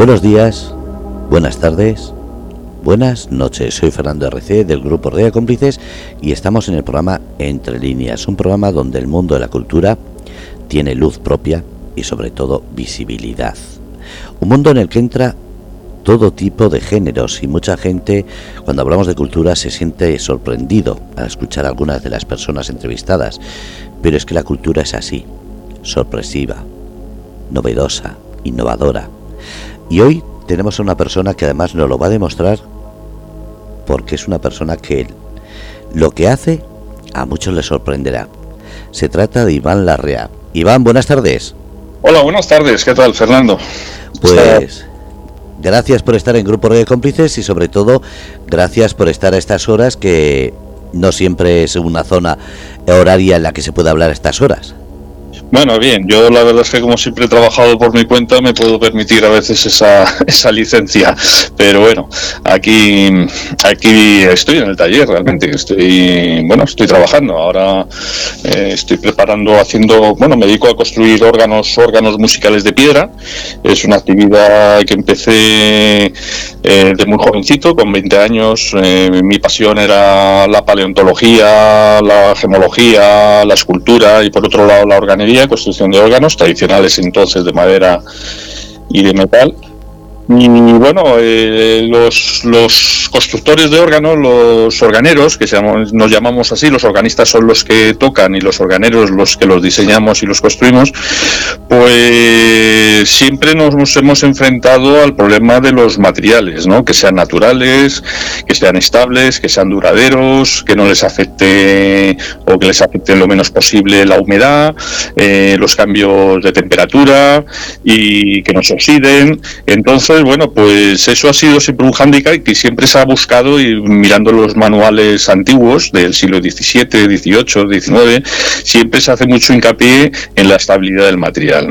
Buenos días, buenas tardes, buenas noches. Soy Fernando RC del grupo Rea Cómplices y estamos en el programa Entre Líneas, un programa donde el mundo de la cultura tiene luz propia y sobre todo visibilidad. Un mundo en el que entra todo tipo de géneros y mucha gente cuando hablamos de cultura se siente sorprendido al escuchar a algunas de las personas entrevistadas, pero es que la cultura es así, sorpresiva, novedosa, innovadora. Y hoy tenemos a una persona que además nos lo va a demostrar porque es una persona que lo que hace a muchos les sorprenderá. Se trata de Iván Larrea. Iván, buenas tardes. Hola, buenas tardes. ¿Qué tal, Fernando? Pues gracias por estar en Grupo de Cómplices y sobre todo gracias por estar a estas horas que no siempre es una zona horaria en la que se puede hablar a estas horas. Bueno, bien, yo la verdad es que como siempre he trabajado por mi cuenta me puedo permitir a veces esa, esa licencia, pero bueno, aquí, aquí estoy en el taller realmente, estoy, bueno, estoy trabajando, ahora eh, estoy preparando, haciendo, bueno, me dedico a construir órganos, órganos musicales de piedra, es una actividad que empecé eh, de muy jovencito, con 20 años, eh, mi pasión era la paleontología, la gemología, la escultura y por otro lado la organería construcción de órganos tradicionales entonces de madera y de metal y bueno, eh, los, los, constructores de órganos, los organeros, que nos llamamos así, los organistas son los que tocan y los organeros los que los diseñamos y los construimos, pues siempre nos hemos enfrentado al problema de los materiales, ¿no? que sean naturales, que sean estables, que sean duraderos, que no les afecte o que les afecte lo menos posible la humedad, eh, los cambios de temperatura y que no se oxiden. Entonces, bueno, pues eso ha sido siempre un hándicap que siempre se ha buscado y mirando los manuales antiguos del siglo XVII, XVIII, XIX, siempre se hace mucho hincapié en la estabilidad del material.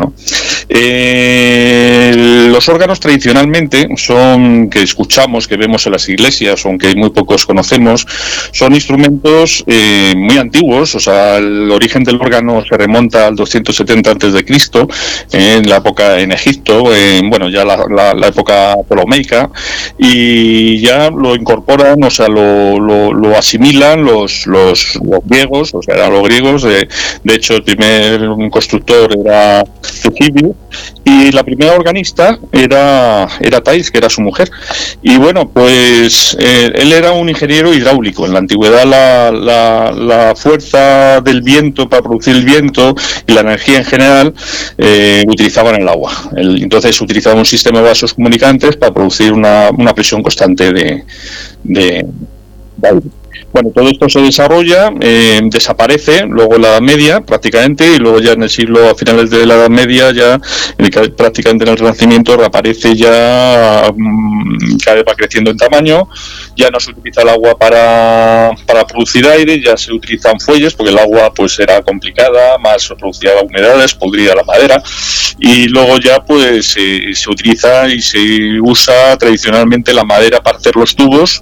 Eh, los órganos tradicionalmente son que escuchamos, que vemos en las iglesias, aunque muy pocos conocemos, son instrumentos eh, muy antiguos, o sea, el origen del órgano se remonta al 270 antes de Cristo, en la época en Egipto, bueno, ya la, la época época ptolomeica y ya lo incorporan, o sea, lo, lo, asimilan los, los, griegos, o sea, eran los griegos, de, de hecho el primer constructor era Tucibio y la primera organista era, era Thais, que era su mujer. Y bueno, pues eh, él era un ingeniero hidráulico. En la antigüedad la, la, la, fuerza del viento para producir el viento y la energía en general eh, utilizaban el agua. entonces utilizaban un sistema de vasos comunicantes para producir una, una presión constante de, de, de. Bueno, todo esto se desarrolla, eh, desaparece luego en la Edad Media prácticamente y luego ya en el siglo, a finales de la Edad Media, ya prácticamente en el Renacimiento reaparece ya, mm, cada vez va creciendo en tamaño, ya no se utiliza el agua para, para producir aire, ya se utilizan fuelles porque el agua pues era complicada, más producía humedades, podría la madera y luego ya pues se utiliza y se usa tradicionalmente la madera para hacer los tubos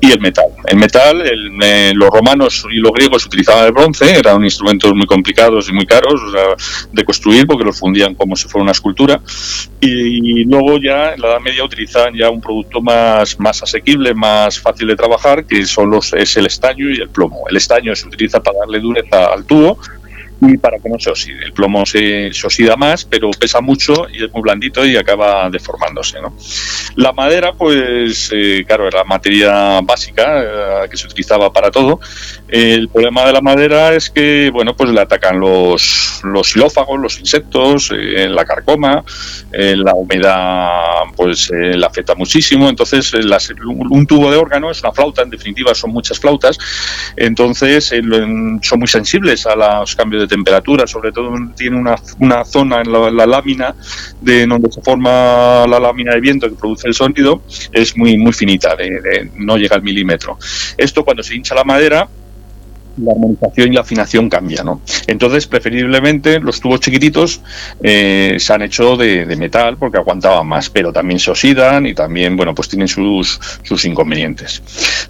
y el metal. El metal, el los romanos y los griegos utilizaban el bronce, eran instrumentos muy complicados y muy caros de construir porque los fundían como si fuera una escultura. Y, luego ya en la Edad Media utilizaban ya un producto más, más asequible, más fácil de trabajar, que son los, es el estaño y el plomo. El estaño se utiliza para darle dureza al tubo y para que no se oxide. El plomo se, oxida más, pero pesa mucho y es muy blandito y acaba deformándose. ¿no? La madera, pues, eh, claro, era materia básica eh, que se utilizaba para todo. El problema de la madera es que, bueno, pues le atacan los, los xilófagos, los insectos, eh, la carcoma, la humedad, pues, la afecta muchísimo. Entonces, un tubo de órgano es una flauta, en definitiva, son muchas flautas. Entonces, son muy sensibles a los cambios de temperatura, sobre todo tiene una, una zona en la, lámina de donde se forma la lámina de viento que produce el sonido, es muy, muy finita, no llega al milímetro. Esto cuando se hincha la madera, la armonización y la afinación cambia, ¿no? Entonces, preferiblemente, los tubos chiquititos eh, se han hecho de, metal porque aguantaban más, pero también se oxidan y también, bueno, pues tienen sus, inconvenientes.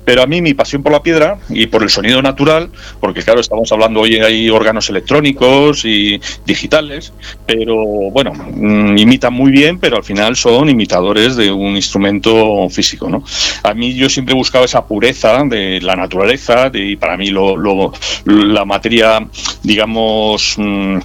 Pero a mí mi pasión por la piedra y por el sonido natural, porque claro, estamos hablando hoy hay órganos electrónicos y digitales, pero bueno, mm, imitan muy bien, pero al final son imitadores de un instrumento físico, ¿no? A mí yo siempre he buscado esa pureza de la naturaleza y para mí lo la materia, digamos, mm,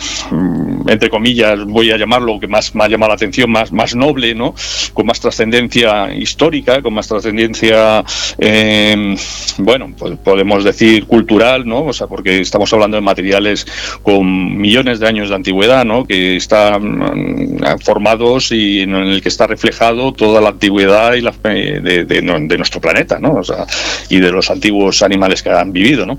entre comillas, voy a llamarlo, que más me ha llamado la atención, más, noble, ¿no? Con más trascendencia histórica, con más trascendencia, em, bueno, pues podemos decir cultural, ¿no? O sea, porque estamos hablando de materiales con millones de años de antigüedad, ¿no? Que están mm, formados y en el que está reflejado toda la antigüedad y la, de, de, nuestro planeta, ¿no? O sea, y de los antiguos animales que han vivido, ¿no?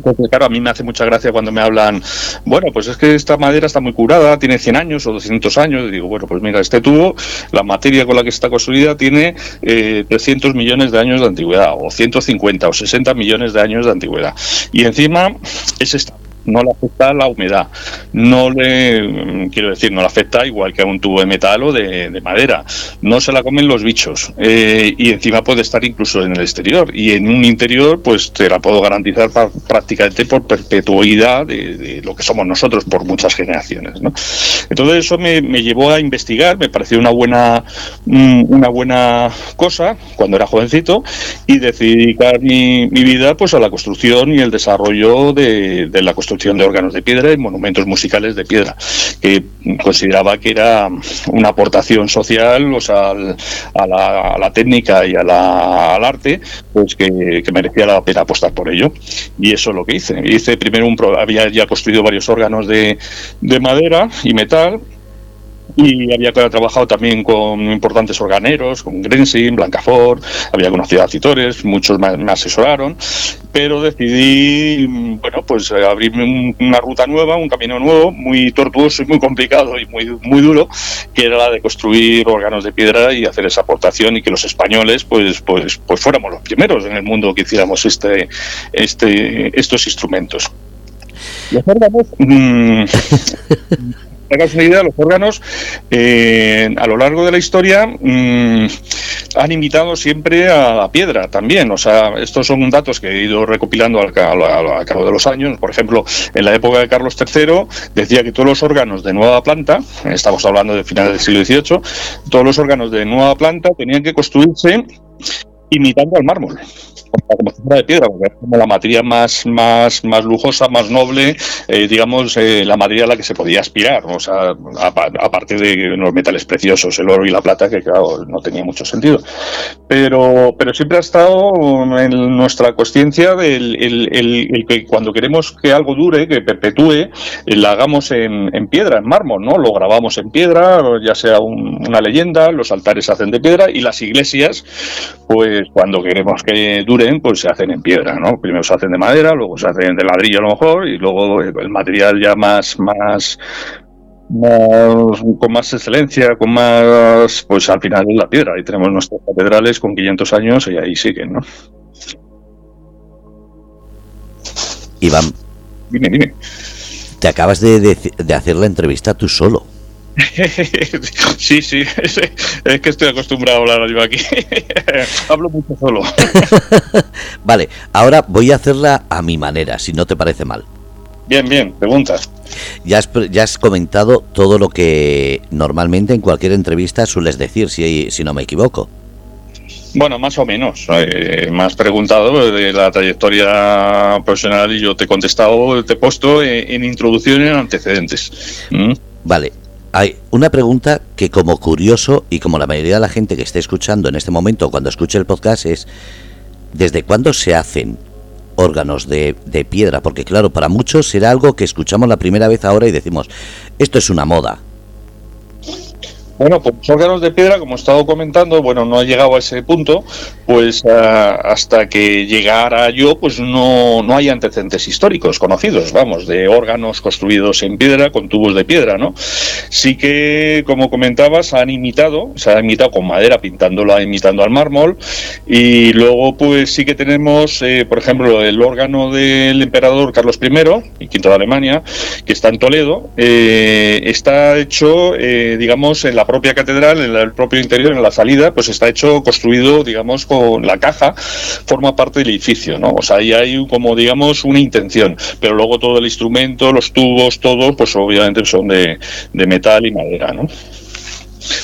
Entonces, claro, a mí me hace mucha gracia cuando me hablan, bueno, pues es que esta madera está muy curada, tiene 100 años o 200 años. Y digo, bueno, pues mira, este tubo, la materia con la que está construida tiene 300 eh, millones de años de antigüedad, o 150 o 60 millones de años de antigüedad. Y encima es esta no le afecta la humedad, no le, quiero decir, no le afecta igual que a un tubo de metal o de, madera, no se la comen los bichos eh, y encima puede estar incluso en el exterior. Y en un interior pues te la puedo garantizar prácticamente por perpetuidad de, lo que somos nosotros por muchas generaciones. Entonces eso me, llevó a investigar, me pareció una buena, mm, una buena cosa cuando era jovencito y decidí dedicar mi, vida pues a la construcción y el desarrollo de, de la construcción de órganos de piedra y monumentos musicales de piedra, que consideraba que era una aportación social, o sea, a, la, técnica y a la, al arte, pues que, merecía la pena apostar por ello. Y eso es lo que hice. Hice primero un, había ya construido varios órganos de, de madera y metal y había trabajado también con importantes organeros, con Grensin, Blancafort, había conocido a citores, muchos me, asesoraron, pero decidí, bueno, pues eh, abrirme una ruta nueva, un camino nuevo, muy tortuoso y muy complicado y muy, muy duro, que era la de construir órganos de piedra y hacer esa aportación y que los españoles, pues, pues, pues fuéramos los primeros en el mundo que hiciéramos este, este, estos instrumentos. Los órganos, mm, hagas una idea, los órganos eh, a lo largo de la historia mm, han imitado siempre a la piedra también. O sea, estos son datos que he ido recopilando al, cabo de los años. Por ejemplo, en la época de Carlos III decía que todos los órganos de nueva planta, estamos hablando de finales del siglo XVIII, todos los órganos de nueva planta tenían que construirse imitando al mármol como de piedra, porque como la materia más, más, más lujosa, más noble, eh, digamos, eh, la materia a la que se podía aspirar, o sea, aparte de los metales preciosos, el oro y la plata, que claro, no tenía mucho sentido. Pero, pero siempre ha estado en nuestra conciencia el, el, que cuando queremos que algo dure, que perpetúe, eh, la hagamos en, en, piedra, en mármol, ¿no? Lo grabamos en piedra, ya sea una leyenda, los altares se hacen de piedra y las iglesias, pues cuando queremos que duren, pues se hacen en piedra, ¿no? Primero se hacen de madera, luego se hacen de ladrillo a lo mejor y luego el material ya más, más, con más excelencia, con más, pues al final es la piedra. Ahí tenemos nuestras catedrales con 500 años y ahí siguen, ¿no? Iván. Dime, dime. Te acabas de, de hacer la entrevista tú solo. sí, sí, es, que estoy acostumbrado a hablar yo aquí. Hablo mucho solo. vale, ahora voy a hacerla a mi manera, si no te parece mal. Bien, bien, preguntas. Ya has, ya has comentado todo lo que normalmente en cualquier entrevista sueles decir, si, si no me equivoco. Bueno, más o menos. Eh, me has preguntado de la trayectoria profesional y yo te he contestado, te he puesto en, introducción y en antecedentes. ¿Mm? Vale, hay una pregunta que como curioso y como la mayoría de la gente que esté escuchando en este momento cuando escuche el podcast es ¿desde cuándo se hacen órganos de, de piedra? Porque claro, para muchos será algo que escuchamos la primera vez ahora y decimos, esto es una moda, bueno, pues órganos de piedra, como he estado comentando, bueno, no he llegado a ese punto, pues eh, hasta que llegara yo, pues no, no hay antecedentes históricos conocidos, vamos, de órganos construidos en piedra con tubos de piedra, ¿no? Sí que, como comentabas, han imitado, se ha imitado con madera, pintándola, imitando al mármol, y luego pues sí que tenemos, eh, por ejemplo, el órgano del emperador Carlos I, y quinto de Alemania, que está en Toledo, eh, está hecho, eh, digamos, en la propia catedral, en el propio interior, en la salida, pues está hecho, construido, digamos, con la caja, forma parte del edificio, ¿no? O sea, ahí hay como, digamos, una intención, pero luego todo el instrumento, los tubos, todo, pues obviamente son de, de metal y madera, ¿no?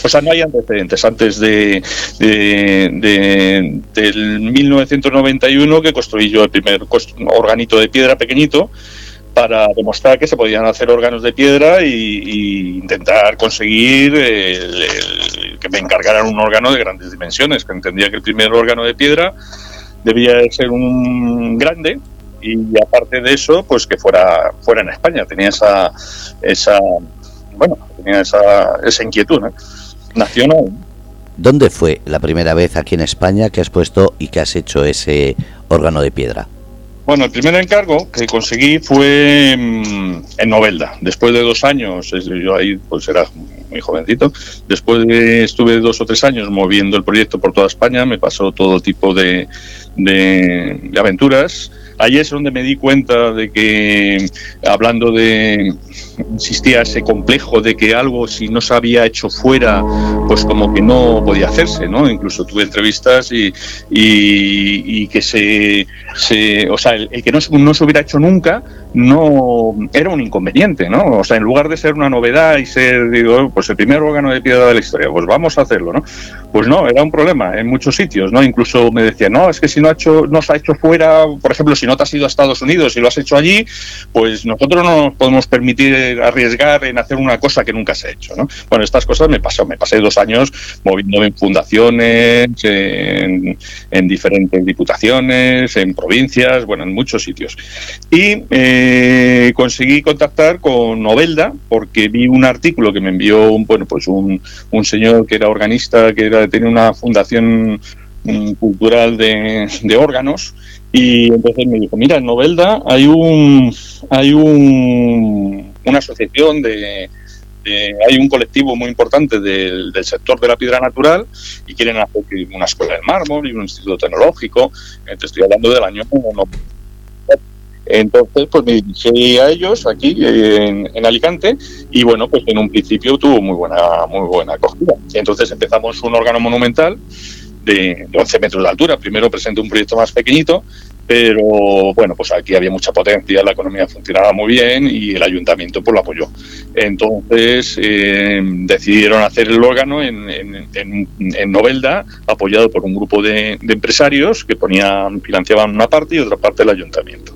O sea, no hay antecedentes antes de, de, del 1991 que construí yo el primer organito de piedra pequeñito para demostrar que se podían hacer órganos de piedra y, intentar conseguir que me encargaran un órgano de grandes dimensiones, que entendía que el primer órgano de piedra debía ser un grande y aparte de eso, pues que fuera fuera en España. Tenía esa esa bueno, tenía esa, esa inquietud ¿no? nacional. ¿Dónde fue la primera vez aquí en España que has puesto y que has hecho ese órgano de piedra? Bueno, el primer encargo que conseguí fue mm, en Novelda. Después de dos años, yo ahí pues era muy jovencito, después de, estuve dos o tres años moviendo el proyecto por toda España, me pasó todo tipo de, de, de aventuras. Ahí es donde me di cuenta de que, hablando de, insistía ese complejo de que algo si no se había hecho fuera, pues como que no podía hacerse, ¿no? Incluso tuve entrevistas y, y, que se, se, o sea, el, que no, no se hubiera hecho nunca, no era un inconveniente, ¿no? O sea, en lugar de ser una novedad y ser, digo, pues el primer órgano de piedra de la historia, pues vamos a hacerlo, ¿no? Pues no, era un problema en muchos sitios, ¿no? Incluso me decían, no, es que si no, ha hecho, no se ha hecho fuera, por ejemplo, si no te has ido a Estados Unidos y lo has hecho allí, pues nosotros no nos podemos permitir arriesgar en hacer una cosa que nunca se ha hecho, ¿no? Bueno, estas cosas me pasó, me pasé dos años moviéndome en fundaciones, en, en diferentes diputaciones, en provincias, bueno, en muchos sitios. Y eh, eh, conseguí contactar con Novelda porque vi un artículo que me envió un, bueno, pues un, un señor que era organista, que era, tenía una fundación mm, cultural de, órganos y entonces me dijo, mira, en Novelda hay un hay un, una asociación de, hay un colectivo muy importante del, del, sector de la piedra natural y quieren hacer una escuela de mármol y un instituto tecnológico. Entonces estoy hablando del año entonces, pues me dirigí a ellos aquí en, Alicante y bueno, pues en un principio tuvo muy buena, muy buena acogida. Entonces empezamos un órgano monumental de, 11 metros de altura. Primero presenté un proyecto más pequeñito, pero bueno, pues aquí había mucha potencia, la economía funcionaba muy bien y el ayuntamiento pues lo apoyó. Entonces eh, decidieron hacer el órgano en, Novelda, apoyado por un grupo de empresarios que ponían, financiaban una parte y otra parte el ayuntamiento.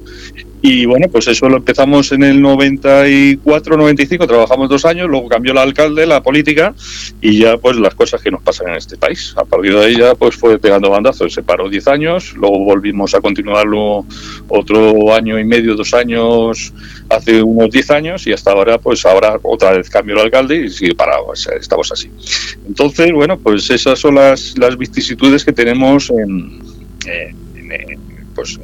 Y bueno, pues eso lo empezamos en el 94, 95, trabajamos dos años, luego cambió el alcalde, la política y ya pues las cosas que nos pasan en este país. A partir de ahí ya pues fue pegando bandazos, se paró 10 años, luego volvimos a continuarlo otro año y medio, dos años, hace unos 10 años y hasta ahora pues ahora otra vez cambió el alcalde y sigue parado, o sea, estamos así. Entonces, bueno, pues esas son las, las vicisitudes que tenemos en, en, en pues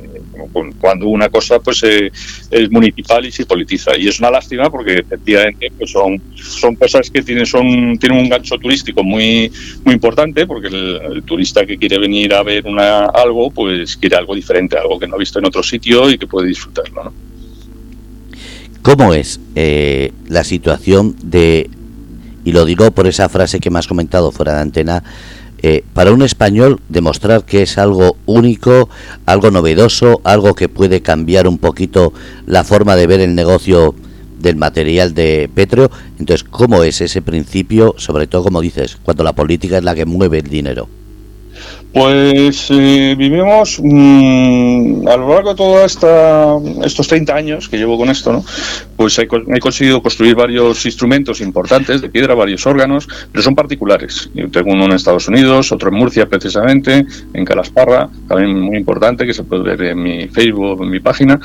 cuando una cosa pues eh, es municipal y se politiza y es una lástima porque efectivamente pues son son cosas que tienen son tienen un gancho turístico muy muy importante porque el, turista que quiere venir a ver una algo pues quiere algo diferente algo que no ha visto en otro sitio y que puede disfrutarlo ¿no? ¿Cómo es eh, la situación de y lo digo por esa frase que me has comentado fuera de antena eh, para un español demostrar que es algo único, algo novedoso, algo que puede cambiar un poquito la forma de ver el negocio del material de petróleo. Entonces, ¿cómo es ese principio, sobre todo como dices, cuando la política es la que mueve el dinero? Pues eh, vivimos mm, a lo largo de todos estos 30 años que llevo con esto, ¿no? pues he, conseguido construir varios instrumentos importantes de piedra, varios órganos, pero son particulares. Yo tengo uno en Estados Unidos, otro en Murcia precisamente, en Calasparra, también muy importante, que se puede ver en mi Facebook, en mi página,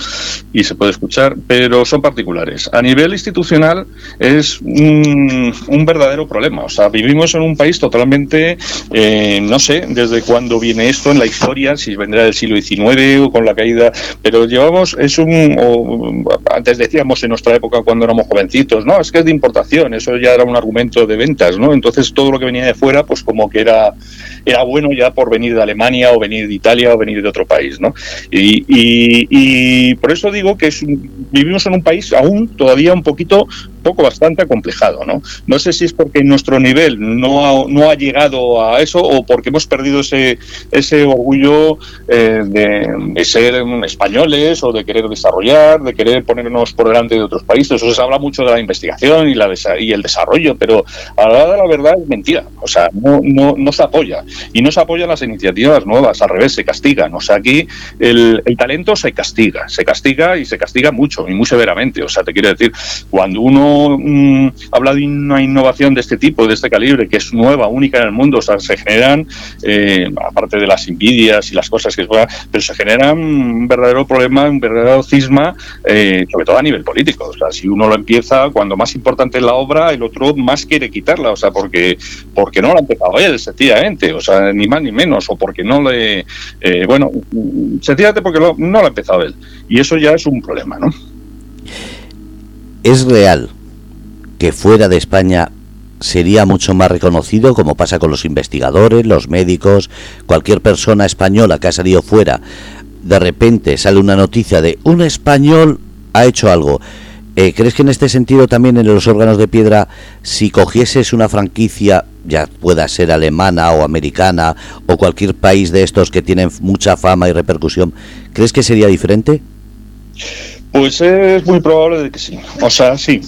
y se puede escuchar, pero son particulares. A nivel institucional es un, verdadero problema. O sea, vivimos en un país totalmente, eh, no sé, desde cuando cuándo viene esto en la historia, si vendrá del siglo XIX o con la caída, pero llevamos, es un, antes decíamos en nuestra época cuando éramos jovencitos, no, es que es de importación, eso ya era un argumento de ventas, ¿no? Entonces todo lo que venía de fuera, pues como que era, era bueno ya por venir de Alemania o venir de Italia o venir de otro país, ¿no? Y, y, por eso digo que es vivimos en un país aún todavía un poquito poco bastante acomplejado, ¿no? No sé si es porque nuestro nivel no ha, no ha llegado a eso o porque hemos perdido ese, ese orgullo eh, de, ser españoles o de querer desarrollar, de querer ponernos por delante de otros países. O se habla mucho de la investigación y, la y el desarrollo, pero a la hora de la verdad es mentira. O sea, no, no, no se apoya. Y no se apoyan las iniciativas nuevas, al revés, se castigan. O sea, aquí el, el talento se castiga, se castiga y se castiga mucho y muy severamente. O sea, te quiero decir, cuando uno Mm, habla de una innovación de este tipo, de este calibre, que es nueva, única en el mundo, o sea, se generan, eh, aparte de las envidias y las cosas que pero se genera un verdadero problema, un verdadero cisma, eh, sobre todo a nivel político. O sea, si uno lo empieza, cuando más importante es la obra, el otro más quiere quitarla, o sea, porque, porque no lo ha empezado él, sencillamente, o sea, ni más ni menos, o porque no le, eh, bueno, sencillamente porque no lo ha empezado él. Y eso ya es un problema, ¿no? Es real que fuera de España sería mucho más reconocido, como pasa con los investigadores, los médicos, cualquier persona española que ha salido fuera, de repente sale una noticia de un español ha hecho algo. Eh, ¿Crees que en este sentido también en los órganos de piedra, si cogieses una franquicia, ya pueda ser alemana o americana o cualquier país de estos que tienen mucha fama y repercusión, ¿crees que sería diferente? Pues es muy probable de que sí. O sea, sí.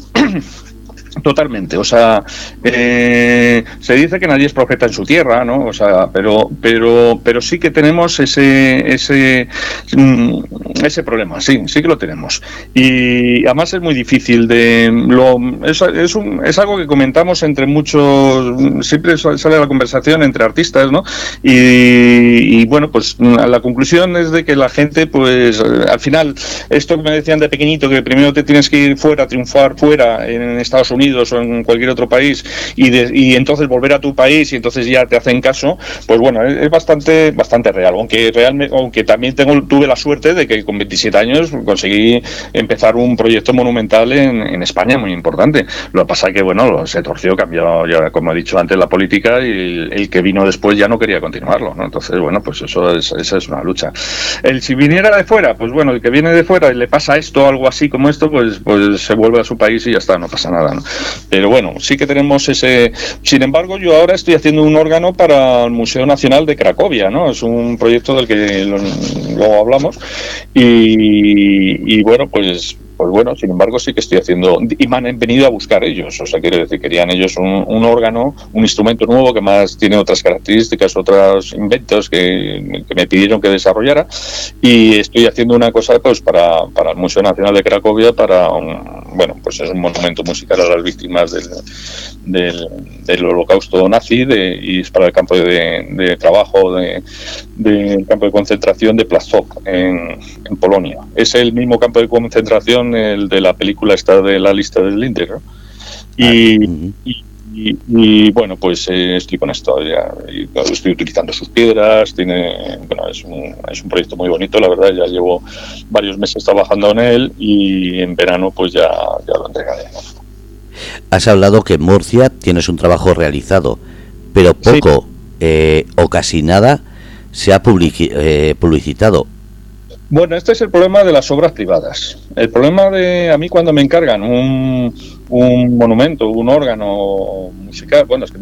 Totalmente, o sea, eh, se dice que nadie es profeta en su tierra, ¿no? O sea, pero, pero, pero sí que tenemos ese, ese, mm, ese problema, sí, sí que lo tenemos. Y además es muy difícil de, lo, es, es, un, es algo que comentamos entre muchos, siempre sale la conversación entre artistas, ¿no? Y, bueno, pues la conclusión es de que la gente, pues, al final, esto que me decían de pequeñito, que primero te tienes que ir fuera, triunfar fuera en Estados Unidos o en cualquier otro país y, y entonces volver a tu país y entonces ya te hacen caso, pues bueno, es, bastante bastante real. Aunque realmente, aunque también tengo tuve la suerte de que con 27 años conseguí empezar un proyecto monumental en, España muy importante. Lo que pasa que bueno, se torció, cambió, ya como he dicho antes, la política y el, que vino después ya no quería continuarlo, ¿no? Entonces, bueno, pues eso es, esa es una lucha. El si viniera de fuera, pues bueno, el que viene de fuera y le pasa esto, algo así como esto, pues, pues se vuelve a su país y ya está, no pasa nada, ¿no? Pero bueno, sí que tenemos ese. Sin embargo, yo ahora estoy haciendo un órgano para el Museo Nacional de Cracovia, ¿no? Es un proyecto del que luego hablamos. Y, y bueno, pues pues bueno, sin embargo, sí que estoy haciendo. Y me han venido a buscar ellos. O sea, quiero decir, querían ellos un, órgano, un instrumento nuevo que más tiene otras características, otros inventos que, me pidieron que desarrollara. Y estoy haciendo una cosa pues para, para el Museo Nacional de Cracovia, para. bueno, pues es un monumento musical a las víctimas del, del, holocausto nazi de, y es para el campo de, trabajo del de, campo de concentración de Plaszow en, en Polonia. Es el mismo campo de concentración el de la película está de la lista del Linder, Y, y, bueno, pues eh, estoy con esto, ya, estoy utilizando sus piedras, tiene, bueno, es un, es un proyecto muy bonito, la verdad, ya llevo varios meses trabajando en él y en verano pues ya, ya lo entregaré. Has hablado que en Murcia tienes un trabajo realizado, pero poco eh, o casi nada se ha eh, publicitado. Bueno, este es el problema de las obras privadas. El problema de a mí cuando me encargan un, un monumento, un órgano musical, bueno, es que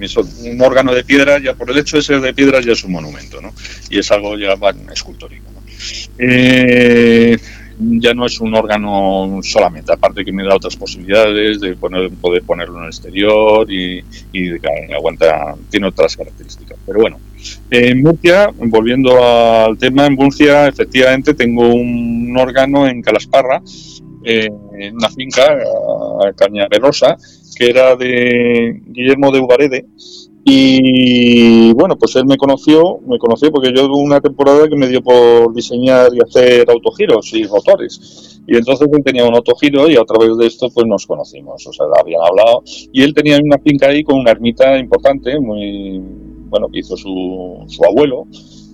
un órgano de piedra, ya por el hecho de ser de piedra ya es un monumento, ¿no? Y es algo ya bueno, escultórico. ¿no? Eh, ya no es un órgano solamente, aparte que me da otras posibilidades de poner, poder ponerlo en el exterior y, aguanta, tiene otras características. Pero bueno, en Murcia, volviendo al tema, en Murcia efectivamente tengo un órgano en Calasparra, en una finca, Cañaverosa, que era de Guillermo de Ubarede, y bueno, pues él me conoció, me conoció porque yo tuve una temporada que me dio por diseñar y hacer autogiros y rotores. Y entonces él tenía un autogiro y a través de esto pues nos conocimos, o sea, habían hablado. Y él tenía una finca ahí con una ermita importante, muy, bueno, que hizo su, su abuelo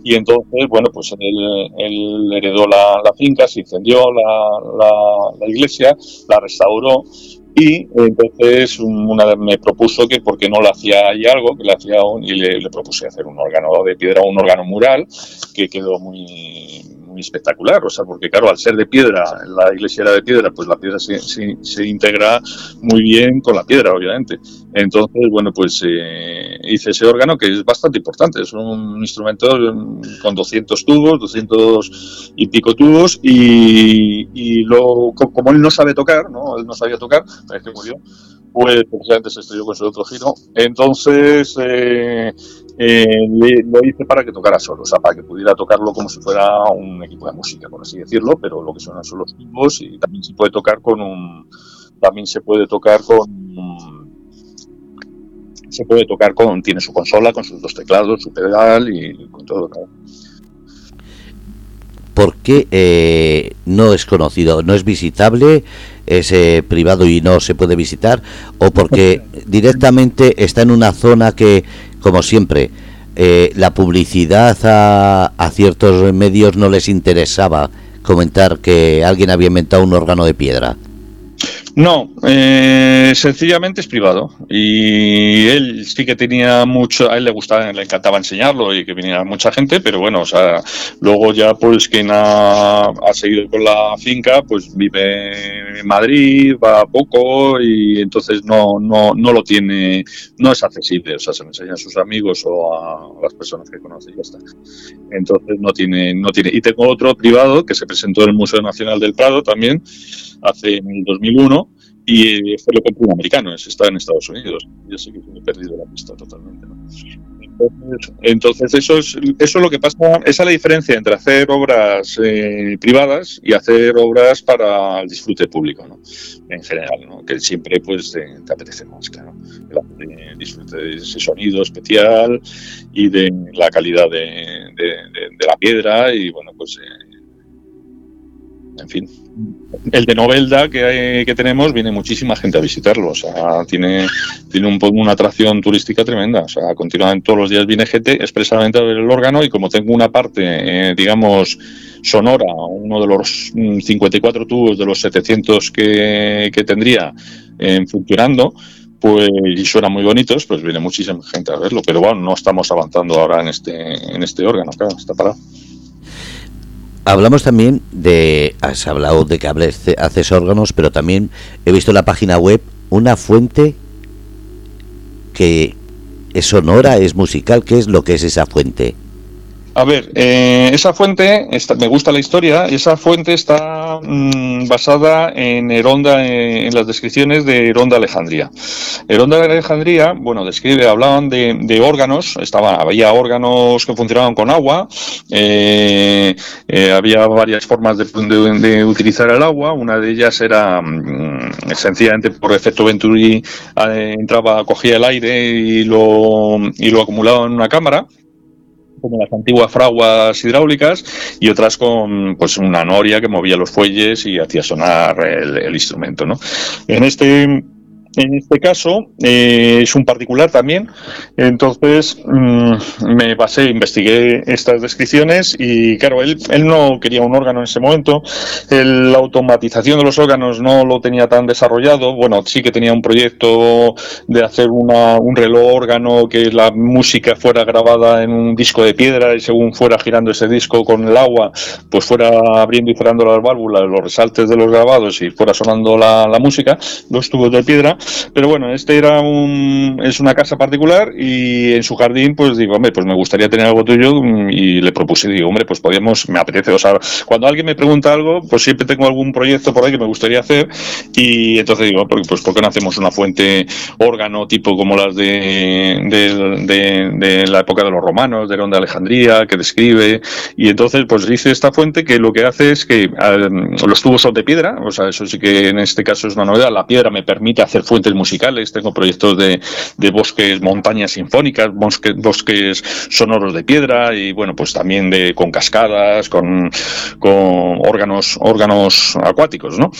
y entonces, bueno, pues él, heredó la, finca, se incendió la, la, iglesia, la restauró y entonces una me propuso que porque no le hacía ahí algo, que le hacía y le, le propuse hacer un órgano de piedra, un órgano mural, que quedó muy, espectacular, o sea, porque claro, al ser de piedra, la iglesia era de piedra, pues la piedra se, se, integra muy bien con la piedra, obviamente. Entonces, bueno, pues eh, hice ese órgano que es bastante importante, es un instrumento con 200 tubos, 200 y pico tubos, y, y lo, como él no sabe tocar, ¿no? Él no sabía tocar, es que murió, pues precisamente se estrelló con su otro giro. Entonces, eh, eh, lo hice para que tocara solo, o sea, para que pudiera tocarlo como si fuera un equipo de música, por así decirlo, pero lo que suenan son los tubos y también se puede tocar con un, también se puede tocar con, se puede tocar con, tiene su consola con sus dos teclados, su pedal y con todo. ¿Por qué eh, no es conocido, no es visitable? es eh, privado y no se puede visitar o porque directamente está en una zona que como siempre, eh, la publicidad a, a ciertos medios no les interesaba comentar que alguien había inventado un órgano de piedra. No, eh, sencillamente es privado. Y él sí que tenía mucho, a él le gustaba, le encantaba enseñarlo y que viniera mucha gente, pero bueno, o sea, luego ya pues quien ha, ha seguido con la finca, pues vive Madrid, va poco y entonces no, no, no lo tiene, no es accesible, o sea, se lo enseña a sus amigos o a las personas que conoce y ya está. Entonces no tiene, no tiene. Y tengo otro privado que se presentó en el Museo Nacional del Prado también, hace en el 2001 y fue lo compró un americano, está en Estados Unidos. Yo sé que me he perdido la pista totalmente. Entonces, eso es eso es lo que pasa, esa es la diferencia entre hacer obras eh, privadas y hacer obras para el disfrute público, ¿no? en general, ¿no? que siempre pues te, apetece más, claro, el disfrute de ese sonido especial y de la calidad de, de, la piedra y bueno, pues eh, en fin. El de Novelda que, que tenemos, viene muchísima gente a visitarlo. O sea, tiene, tiene un, una atracción turística tremenda. O sea, continuamente todos los días viene gente expresamente a ver el órgano y como tengo una parte, eh, digamos, sonora, uno de los 54 mm, tubos de los 700 que, que tendría eh, funcionando, pues y suenan muy bonitos, pues viene muchísima gente a verlo. Pero bueno, no estamos avanzando ahora en este, en este órgano, claro, está parado. Hablamos también de, has hablado de que haces órganos, pero también he visto en la página web una fuente que es sonora, es musical. ¿Qué es lo que es esa fuente? A ver, eh, esa fuente, me gusta la historia, esa fuente está mm, basada en Heronda, eh, en, las descripciones de Heronda Alejandría. Heronda Alejandría, bueno, describe, hablaban de, órganos, estaba, había órganos que funcionaban con agua, eh, había varias formas de, utilizar el agua, una de ellas era mm, sencillamente por efecto Venturi, entraba, cogía el aire y lo, y lo acumulaba en una cámara como las antiguas fraguas hidráulicas y otras con pues una noria que movía los fuelles y hacía sonar el, instrumento ¿no? en este en este caso eh, es un particular también, entonces mm, me basé, investigué estas descripciones y claro, él, él no quería un órgano en ese momento, la automatización de los órganos no lo tenía tan desarrollado, bueno, sí que tenía un proyecto de hacer una, un reloj órgano que la música fuera grabada en un disco de piedra y según fuera girando ese disco con el agua, pues fuera abriendo y cerrando las válvulas, los resaltes de los grabados y fuera sonando la, la música, los tubos de piedra pero bueno, este era un, es una casa particular y en su jardín, pues digo, hombre, pues me gustaría tener algo tuyo y le propuse, digo, hombre, pues podríamos, me apetece, o sea, cuando alguien me pregunta algo, pues siempre tengo algún proyecto por ahí que me gustaría hacer y entonces digo, pues ¿por qué no hacemos una fuente órgano tipo como las de, de, la época de los romanos, de Ronda Alejandría, que describe y entonces pues dice esta fuente que lo que hace es que los tubos son de piedra, o sea, eso sí que en este caso es una novedad, la piedra me permite hacer fuentes musicales, tengo proyectos de, de bosques, montañas sinfónicas, bosques, bosques sonoros de piedra y bueno, pues también de con cascadas, con, con órganos, órganos acuáticos, ¿no?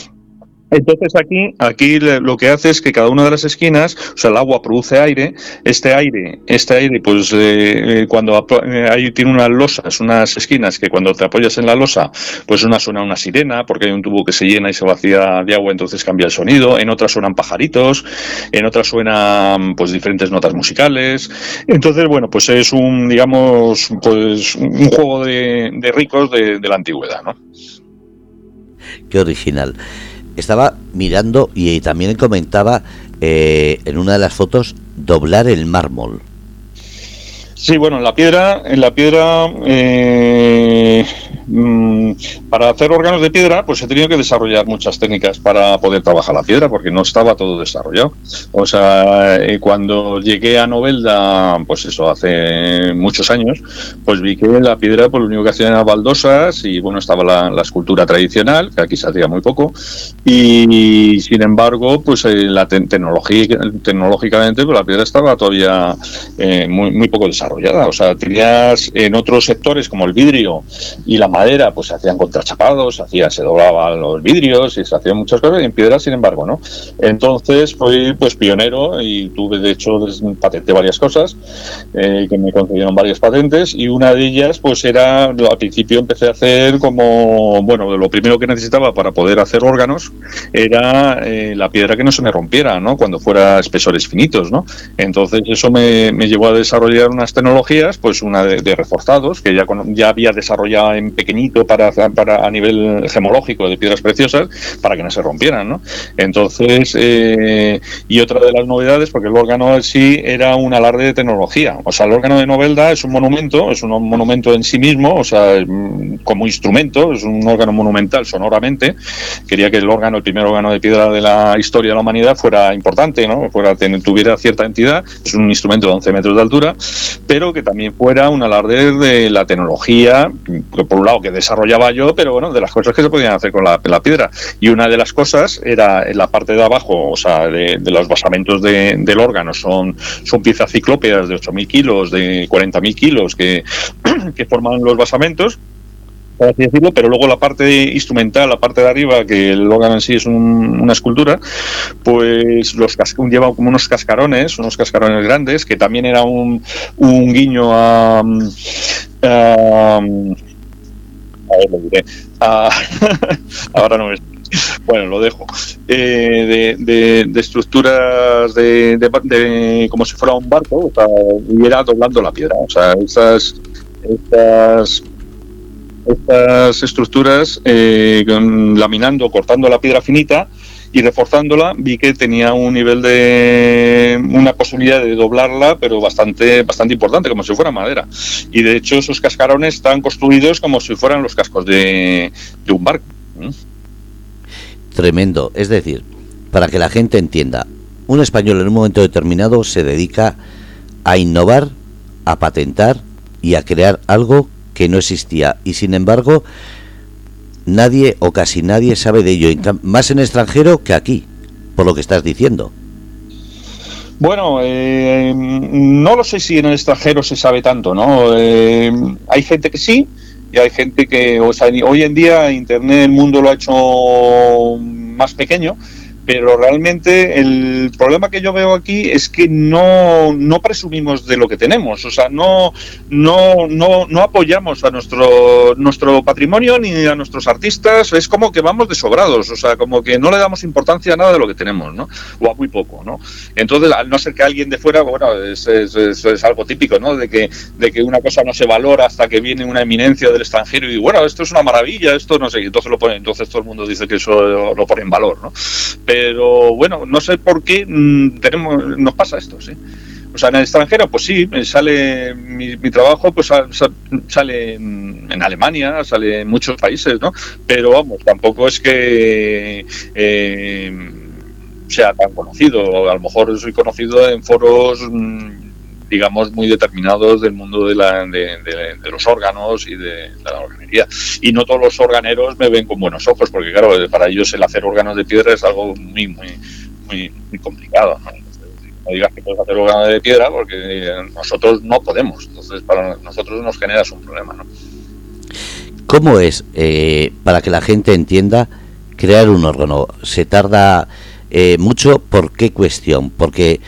Entonces aquí, aquí lo que hace es que cada una de las esquinas, o sea, el agua produce aire, este aire, este aire, pues eh, eh, cuando eh, ahí tiene unas losas, unas esquinas que cuando te apoyas en la losa, pues una suena una sirena, porque hay un tubo que se llena y se vacía de agua, entonces cambia el sonido, en otras suenan pajaritos, en otras suenan pues diferentes notas musicales. Entonces, bueno, pues es un, digamos, pues un juego de, ricos de, de la antigüedad, ¿no? Qué original estaba mirando y también comentaba eh, en una de las fotos doblar el mármol. Sí, bueno, en la piedra, en la piedra, eh, para hacer órganos de piedra, pues he tenido que desarrollar muchas técnicas para poder trabajar la piedra, porque no estaba todo desarrollado. O sea, eh, cuando llegué a Novelda, pues eso, hace muchos años, pues vi que la piedra, pues lo único que hacían eran baldosas y bueno, estaba la, escultura tradicional, que aquí se hacía muy poco, y sin embargo, pues eh, la tecnología, tecnológicamente, pues la piedra estaba todavía muy, muy poco desarrollada o sea, tenías en otros sectores como el vidrio y la madera, pues se hacían contrachapados, se, hacía, se doblaban los vidrios y se hacían muchas cosas, y en piedra, sin embargo, ¿no? Entonces fui pues pionero y tuve, de hecho, patenté varias cosas, eh, que me concedieron varias patentes, y una de ellas, pues era, al principio empecé a hacer como, bueno, lo primero que necesitaba para poder hacer órganos era eh, la piedra que no se me rompiera, ¿no? Cuando fuera espesores finitos, ¿no? Entonces eso me, me llevó a desarrollar unas tecnologías, pues una de, reforzados, que ya, ya había desarrollado en pequeñito para, para a nivel gemológico de piedras preciosas, para que no se rompieran, ¿no? Entonces, eh, y otra de las novedades, porque el órgano en sí era un alarde de tecnología. O sea, el órgano de Novelda es un monumento, es un monumento en sí mismo, o sea, como instrumento, es un órgano monumental sonoramente. Quería que el órgano, el primer órgano de piedra de la historia de la humanidad, fuera importante, ¿no? Fuera, tuviera cierta entidad. Es un instrumento de 11 metros de altura, pero que también fuera un alarde de la tecnología, por un lado que desarrollaba yo, pero bueno, de las cosas que se podían hacer con la, piedra. Y una de las cosas era en la parte de abajo, o sea, de, los basamentos del órgano, son, son piezas ciclópeas de 8.000 kilos, de 40.000 kilos que, que forman los basamentos por así decirlo, pero luego la parte instrumental, la parte de arriba, que el órgano en sí es una escultura, pues los lleva como unos cascarones, unos cascarones grandes, que también era un, un guiño a, a, ver, lo diré, ahora no me bueno, lo dejo. Eh, de, estructuras de, como si fuera un barco, o sea, y era doblando la piedra. O sea, esas, estas estas estructuras eh, laminando, cortando la piedra finita y reforzándola, vi que tenía un nivel de una posibilidad de doblarla, pero bastante, bastante importante, como si fuera madera. Y de hecho esos cascarones están construidos como si fueran los cascos de, un barco. Tremendo. Es decir, para que la gente entienda, un español en un momento determinado se dedica a innovar, a patentar y a crear algo que no existía y sin embargo nadie o casi nadie sabe de ello, más en extranjero que aquí, por lo que estás diciendo. Bueno, eh, no lo sé si en el extranjero se sabe tanto, ¿no? Eh, hay gente que sí y hay gente que, o sea, hoy en día Internet el mundo lo ha hecho más pequeño pero realmente el problema que yo veo aquí es que no, no presumimos de lo que tenemos, o sea, no, no, no, no apoyamos a nuestro, nuestro patrimonio ni a nuestros artistas, es como que vamos desobrados, o sea, como que no le damos importancia a nada de lo que tenemos, ¿no? O a muy poco, ¿no? Entonces, al no ser que alguien de fuera, bueno, es, es, algo típico, ¿no? De que, de que una cosa no se valora hasta que viene una eminencia del extranjero y, bueno, esto es una maravilla, esto no sé, entonces lo pone, entonces todo el mundo dice que eso lo pone en valor, ¿no? Bueno, no sé por qué mm, tenemos, nos pasa esto, ¿sí? O sea, en el extranjero, pues sí, sale mi, trabajo, pues sale en, Alemania, sale en muchos países, ¿no? Pero vamos, tampoco es que eh, sea tan conocido. A lo mejor soy conocido en foros mm, digamos, muy determinados del mundo de, la, de, los órganos y de, la organería. Y no todos los organeros me ven con buenos ojos, porque claro, para ellos el hacer órganos de piedra es algo muy, muy, muy, muy complicado. ¿no? no digas que puedes hacer órganos de piedra, porque nosotros no podemos. Entonces, para nosotros nos generas un problema. ¿no? ¿Cómo es, eh, para que la gente entienda, crear un órgano se tarda eh, mucho. ¿Por qué cuestión? Porque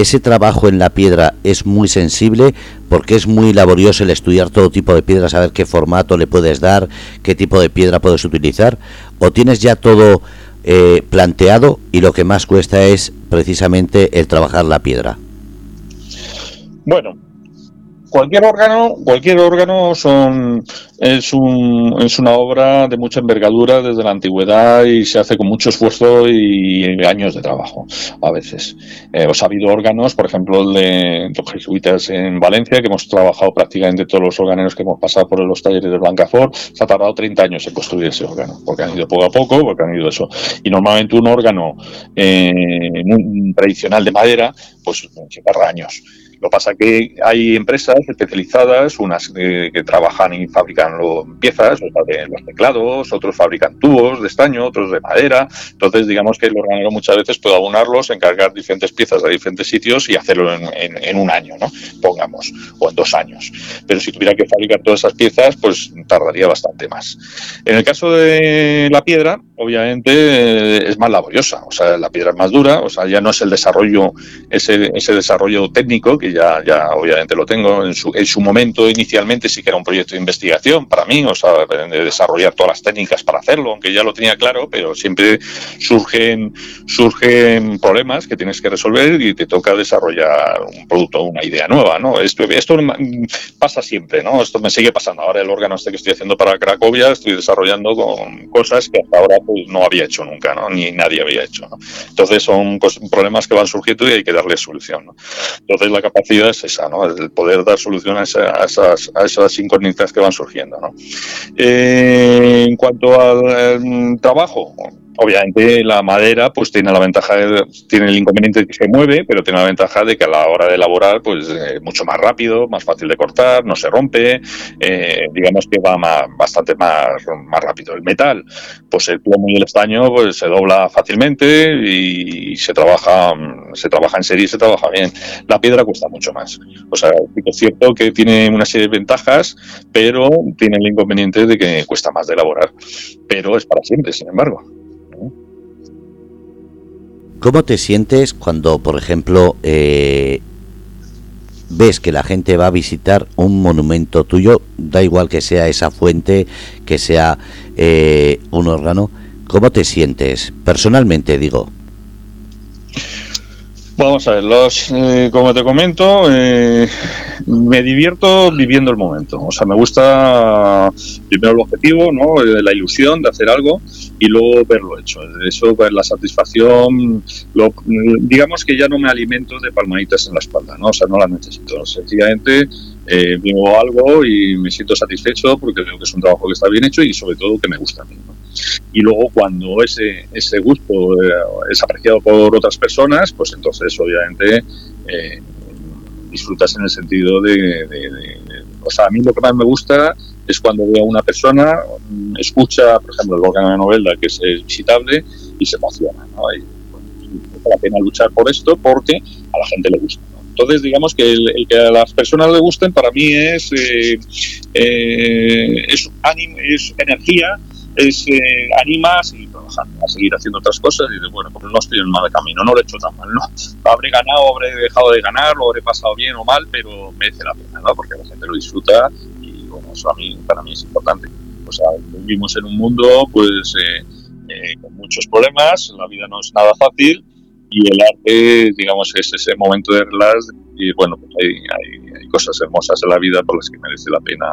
ese trabajo en la piedra es muy sensible porque es muy laborioso el estudiar todo tipo de piedra, saber qué formato le puedes dar, qué tipo de piedra puedes utilizar, o tienes ya todo eh, planteado y lo que más cuesta es precisamente el trabajar la piedra. Bueno, cualquier órgano, cualquier órgano son es, un, es una obra de mucha envergadura desde la antigüedad y se hace con mucho esfuerzo y años de trabajo a veces. Eh, ha habido órganos, por ejemplo, el de los jesuitas en Valencia, que hemos trabajado prácticamente todos los órganos que hemos pasado por los talleres de Blancafort, se ha tardado 30 años en construir ese órgano, porque han ido poco a poco, porque han ido eso. Y normalmente un órgano eh, tradicional de madera, pues se tarda años. Lo que pasa que hay empresas especializadas, unas que, trabajan y fabrican piezas, los teclados, otros fabrican tubos de estaño, otros de madera. Entonces, digamos que el organero muchas veces puede abonarlos, encargar diferentes piezas de diferentes sitios y hacerlo en, un año, ¿no? Pongamos, o en dos años. Pero si tuviera que fabricar todas esas piezas, pues tardaría bastante más. En el caso de la piedra, obviamente eh, es más laboriosa, o sea, la piedra es más dura, o sea, ya no es el desarrollo, ese, ese desarrollo técnico que ya, ya obviamente lo tengo. En su, en su momento, inicialmente, sí que era un proyecto de investigación para mí, o sea, de desarrollar todas las técnicas para hacerlo, aunque ya lo tenía claro, pero siempre surgen, surgen problemas que tienes que resolver y te toca desarrollar un producto, una idea nueva, ¿no? Esto, esto pasa siempre, ¿no? Esto me sigue pasando. Ahora el órgano este que estoy haciendo para Cracovia, estoy desarrollando con cosas que hasta ahora pues, no había hecho nunca, ¿no? Ni nadie había hecho, ¿no? Entonces son problemas que van surgiendo y hay que darle solución, ¿no? Entonces la capacidad es esa, ¿no? El poder dar solución a, esas, a esas incógnitas que van surgiendo, ¿no? Eh, en cuanto al em, trabajo, obviamente la madera pues tiene la ventaja tiene el inconveniente de que se mueve pero tiene la ventaja de que a la hora de elaborar pues es mucho más rápido más fácil de cortar no se rompe eh, digamos que va bastante más más rápido. El metal pues el plomo y el estaño pues se dobla fácilmente y se trabaja se trabaja en serie y se trabaja bien. La piedra cuesta mucho más. O sea es cierto que tiene una serie de ventajas pero tiene el inconveniente de que cuesta más de elaborar. Pero es para siempre sin embargo ¿Cómo te sientes cuando, por ejemplo, eh, ves que la gente va a visitar un monumento tuyo, da igual que sea esa fuente, que sea eh, un órgano? ¿Cómo te sientes? Personalmente, digo. Vamos a ver, los, eh, como te comento, eh, me divierto viviendo el momento. O sea, me gusta primero el objetivo, ¿no? Eh, la ilusión de hacer algo y luego verlo hecho. Eso, pues, la satisfacción, lo, digamos que ya no me alimento de palmaditas en la espalda, ¿no? O sea, no las necesito. Sencillamente eh, veo algo y me siento satisfecho porque veo que es un trabajo que está bien hecho y sobre todo que me gusta a mí. Y luego cuando ese, ese gusto eh, es apreciado por otras personas, pues entonces obviamente eh, disfrutas en el sentido de, O sea, a mí lo que más me gusta es cuando veo a una persona, mm, escucha, por ejemplo, el órgano de novela que es, visitable y se emociona. ¿no? Y, la pena luchar por esto porque a la gente le gusta. Entonces, digamos que el, que a las personas le gusten para mí es, eh, es, ánimo, es energía es, eh, anima a seguir trabajando, a seguir haciendo otras cosas y dices, bueno, pues no estoy en mal camino, no lo he hecho tan mal, ¿no? Habré ganado, habré dejado de ganar, lo habré pasado bien o mal, pero merece la pena, ¿no? Porque la gente lo disfruta y, bueno, eso a mí, para mí es importante. O sea, vivimos en un mundo, pues, eh, eh, con muchos problemas, la vida no es nada fácil y el arte, digamos, es ese momento de relax y, bueno, pues hay, hay, hay cosas hermosas en la vida por las que merece la pena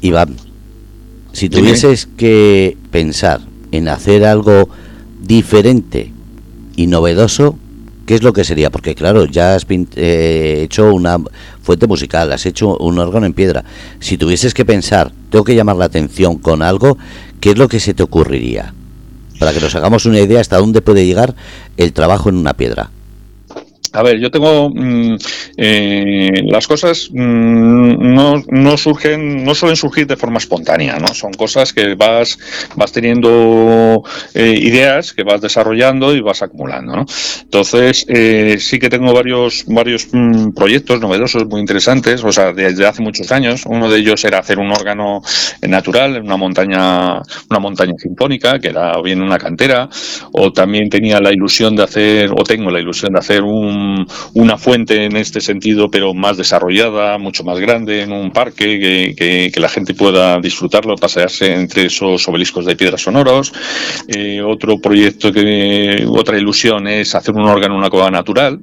Iván, si tuvieses que pensar en hacer algo diferente y novedoso, ¿qué es lo que sería? Porque claro, ya has eh, hecho una fuente musical, has hecho un órgano en piedra. Si tuvieses que pensar, tengo que llamar la atención con algo, ¿qué es lo que se te ocurriría? Para que nos hagamos una idea hasta dónde puede llegar el trabajo en una piedra. A ver, yo tengo mm, eh, las cosas mm, no, no, surgen, no suelen surgir de forma espontánea, ¿no? Son cosas que vas, vas teniendo eh, ideas que vas desarrollando y vas acumulando, ¿no? Entonces, eh, sí que tengo varios, varios mm, proyectos novedosos muy interesantes, o sea, desde hace muchos años. Uno de ellos era hacer un órgano natural en una montaña, una montaña sinfónica, que era bien una cantera, o también tenía la ilusión de hacer, o tengo la ilusión de hacer un una fuente en este sentido, pero más desarrollada, mucho más grande, en un parque, que, la gente pueda disfrutarlo, pasearse entre esos obeliscos de piedras sonoros. Eh, otro proyecto, que otra ilusión es hacer un órgano, una cueva natural,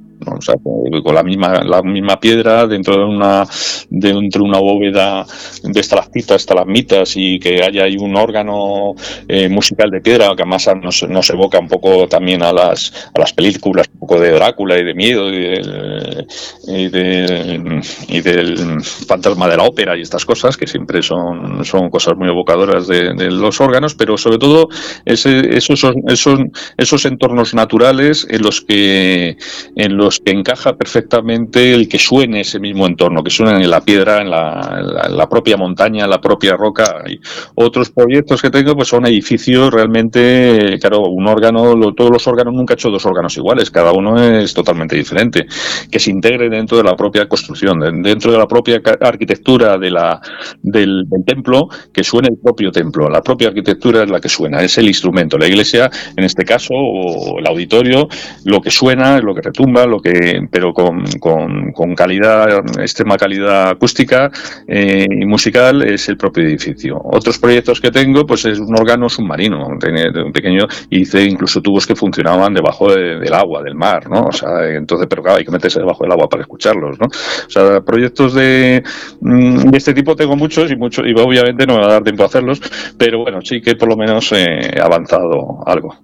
con la misma, la misma piedra dentro de una, dentro de una bóveda de estalactitas, estalagmitas y que haya ahí un órgano eh, musical de piedra que además nos, nos, evoca un poco también a las, a las películas, un poco de Drácula y de miedo y del, y del, fantasma de la ópera y estas cosas que siempre son, son cosas muy evocadoras de, los órganos, pero sobre todo ese, esos, esos, esos entornos naturales en los que en los que encaja perfectamente el que suene ese mismo entorno, que suene en la piedra, en la, propia montaña, en la propia roca. Hay otros proyectos que tengo pues son edificios realmente, claro, un órgano, todos los órganos nunca he hecho dos órganos iguales, cada uno es totalmente diferente, que se integre dentro de la propia construcción, dentro de la propia arquitectura de la, del, templo, que suene el propio templo, la propia arquitectura es la que suena, es el instrumento, la iglesia en este caso, o el auditorio, lo que suena, lo que retumba, lo que, pero con, con, calidad, extrema calidad acústica eh, y musical, es el propio edificio. Otros proyectos que tengo, pues es un órgano submarino, un pequeño, hice incluso tubos que funcionaban debajo del agua, del mar, ¿no? O sea, entonces, pero claro, hay que meterse debajo del agua para escucharlos, ¿no? O sea, proyectos de, mm, de este tipo tengo muchos y muchos, y obviamente no me va a dar tiempo a hacerlos, pero bueno, sí que por lo menos he avanzado algo.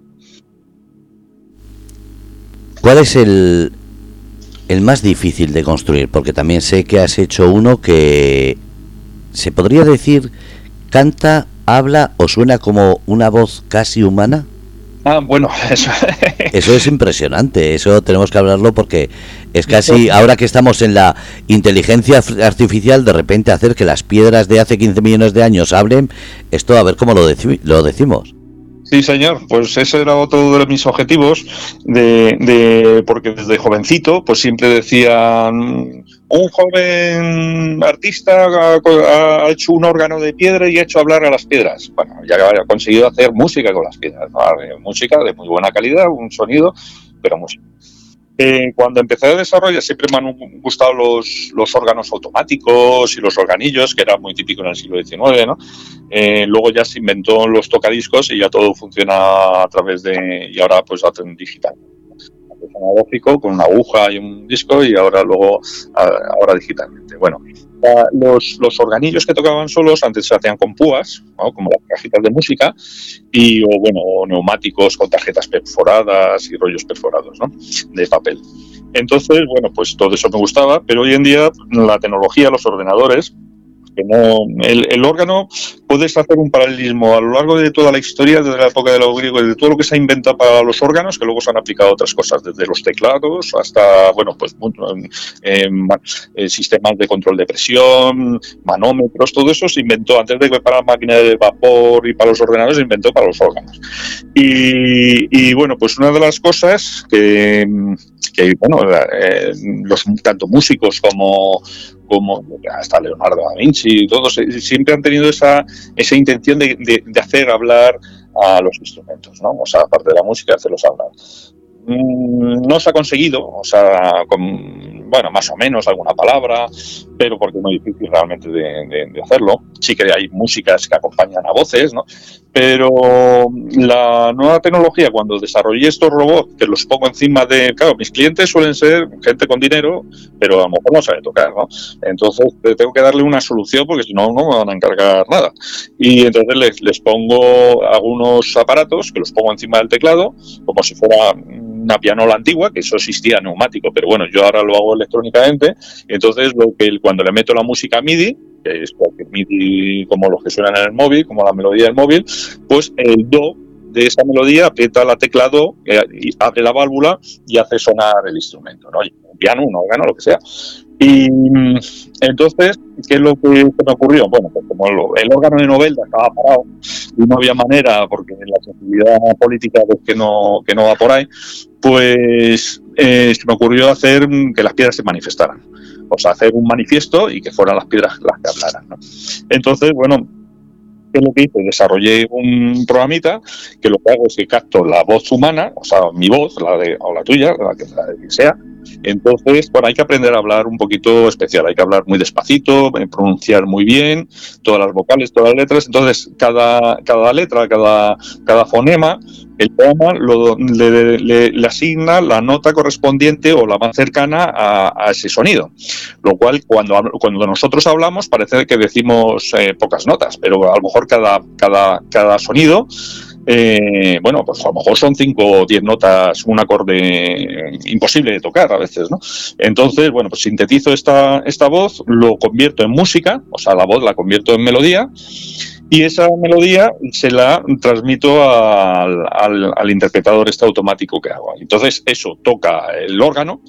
¿Cuál es el, el más difícil de construir? Porque también sé que has hecho uno que se podría decir canta, habla o suena como una voz casi humana. Ah, bueno, eso. eso es impresionante, eso tenemos que hablarlo porque es casi, ahora que estamos en la inteligencia artificial, de repente hacer que las piedras de hace 15 millones de años hablen, esto a ver cómo lo, lo decimos. Sí, señor, pues ese era otro de mis objetivos, de, porque desde jovencito, pues siempre decían, un joven artista ha, hecho un órgano de piedra y ha hecho hablar a las piedras. Bueno, ya ha conseguido hacer música con las piedras, música de muy buena calidad, un sonido, pero música. Eh, cuando empecé a desarrollar siempre me han gustado los, los, órganos automáticos y los organillos, que era muy típico en el siglo XIX, ¿no? Eh, luego ya se inventó los tocadiscos y ya todo funciona a través de... y ahora pues hacen digital. Analógico con una aguja y un disco y ahora luego ahora digitalmente. Bueno, los, los, organillos que tocaban solos antes se hacían con púas, como las cajitas de música, y o, bueno, neumáticos con tarjetas perforadas y rollos perforados ¿no? de papel. Entonces, bueno, pues todo eso me gustaba, pero hoy en día la tecnología, los ordenadores, que no el, órgano puedes hacer un paralelismo a lo largo de toda la historia desde la época de los griegos de todo lo que se ha inventado para los órganos que luego se han aplicado otras cosas desde los teclados hasta bueno pues eh, sistemas de control de presión manómetros todo eso se inventó antes de que para la máquina de vapor y para los ordenadores se inventó para los órganos. Y, y bueno pues una de las cosas que que bueno, eh, los tanto músicos como, como hasta Leonardo da Vinci, todos siempre han tenido esa, esa intención de, de, hacer hablar a los instrumentos, ¿no? O sea, aparte de la música, hacerlos hablar. Mm, no se ha conseguido, o sea, con, bueno, más o menos alguna palabra, pero porque es muy difícil realmente de, hacerlo. Sí que hay músicas que acompañan a voces, ¿no? Pero la nueva tecnología, cuando desarrollé estos robots, que los pongo encima de. Claro, mis clientes suelen ser gente con dinero, pero a lo mejor no sabe tocar, ¿no? Entonces tengo que darle una solución porque si no, no me van a encargar nada. Y entonces les, les pongo algunos aparatos que los pongo encima del teclado, como si fuera una pianola antigua, que eso existía neumático, pero bueno, yo ahora lo hago electrónicamente. Entonces, lo que cuando le meto la música MIDI, que es MIDI como los que suenan en el móvil, como la melodía del móvil, pues el do de esa melodía, aprieta la tecla Do, eh, abre la válvula y hace sonar el instrumento, ¿no? Un piano, un órgano, lo que sea. Y mm, entonces, ¿qué es lo que se me ocurrió? Bueno, pues como el órgano de Novelda estaba parado y no había manera, porque la sensibilidad política es que no, que no va por ahí, pues eh, se me ocurrió hacer que las piedras se manifestaran. O sea, hacer un manifiesto y que fueran las piedras las que hablaran. Entonces, bueno, ¿qué es lo que hice? Desarrollé un programita que lo que hago es que capto la voz humana, o sea, mi voz, la de, o la tuya, la que, la que sea, entonces, bueno, hay que aprender a hablar un poquito especial, hay que hablar muy despacito, eh, pronunciar muy bien, todas las vocales, todas las letras. Entonces, cada, cada letra, cada, cada fonema, el programa le, asigna la nota correspondiente o la más cercana a, ese sonido. Lo cual, cuando, cuando nosotros hablamos, parece que decimos eh, pocas notas, pero a lo mejor cada, cada, cada sonido eh, bueno, pues a lo mejor son cinco o diez notas, un acorde imposible de tocar a veces, ¿no? Entonces, bueno, pues sintetizo esta, esta voz, lo convierto en música, o sea, la voz la convierto en melodía, y esa melodía se la transmito al, al, al interpretador este automático que hago. Entonces, eso toca el órgano,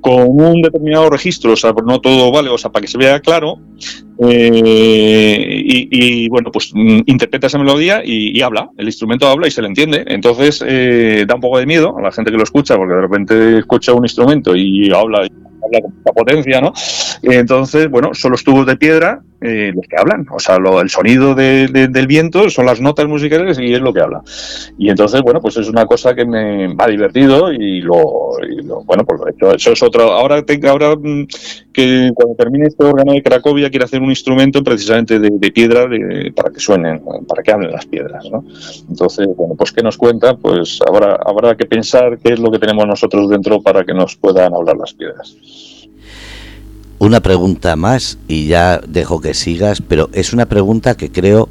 con un determinado registro, o sea, no todo vale, o sea, para que se vea claro, eh, y, bueno, pues mm, interpreta esa melodía y, habla, el instrumento habla y se le entiende. Entonces eh, da un poco de miedo a la gente que lo escucha, porque de repente escucha un instrumento y habla habla con mucha potencia, ¿no? Entonces, bueno, son los tubos de piedra eh, los que hablan, o sea, lo, el sonido del viento son las notas musicales y es lo que habla. Y entonces, bueno, pues es una cosa que me ha divertido y lo, bueno, pues lo he hecho. Eso es otro. Ahora, tengo, ahora mm, que cuando termine este órgano de Cracovia quiero hacer un instrumento precisamente de, piedra para que suenen, para que hablen las piedras, ¿no? Entonces, bueno, pues ¿qué nos cuenta? Pues habrá, habrá que pensar qué es lo que tenemos nosotros dentro para que nos puedan hablar las piedras. Una pregunta más y ya dejo que sigas, pero es una pregunta que creo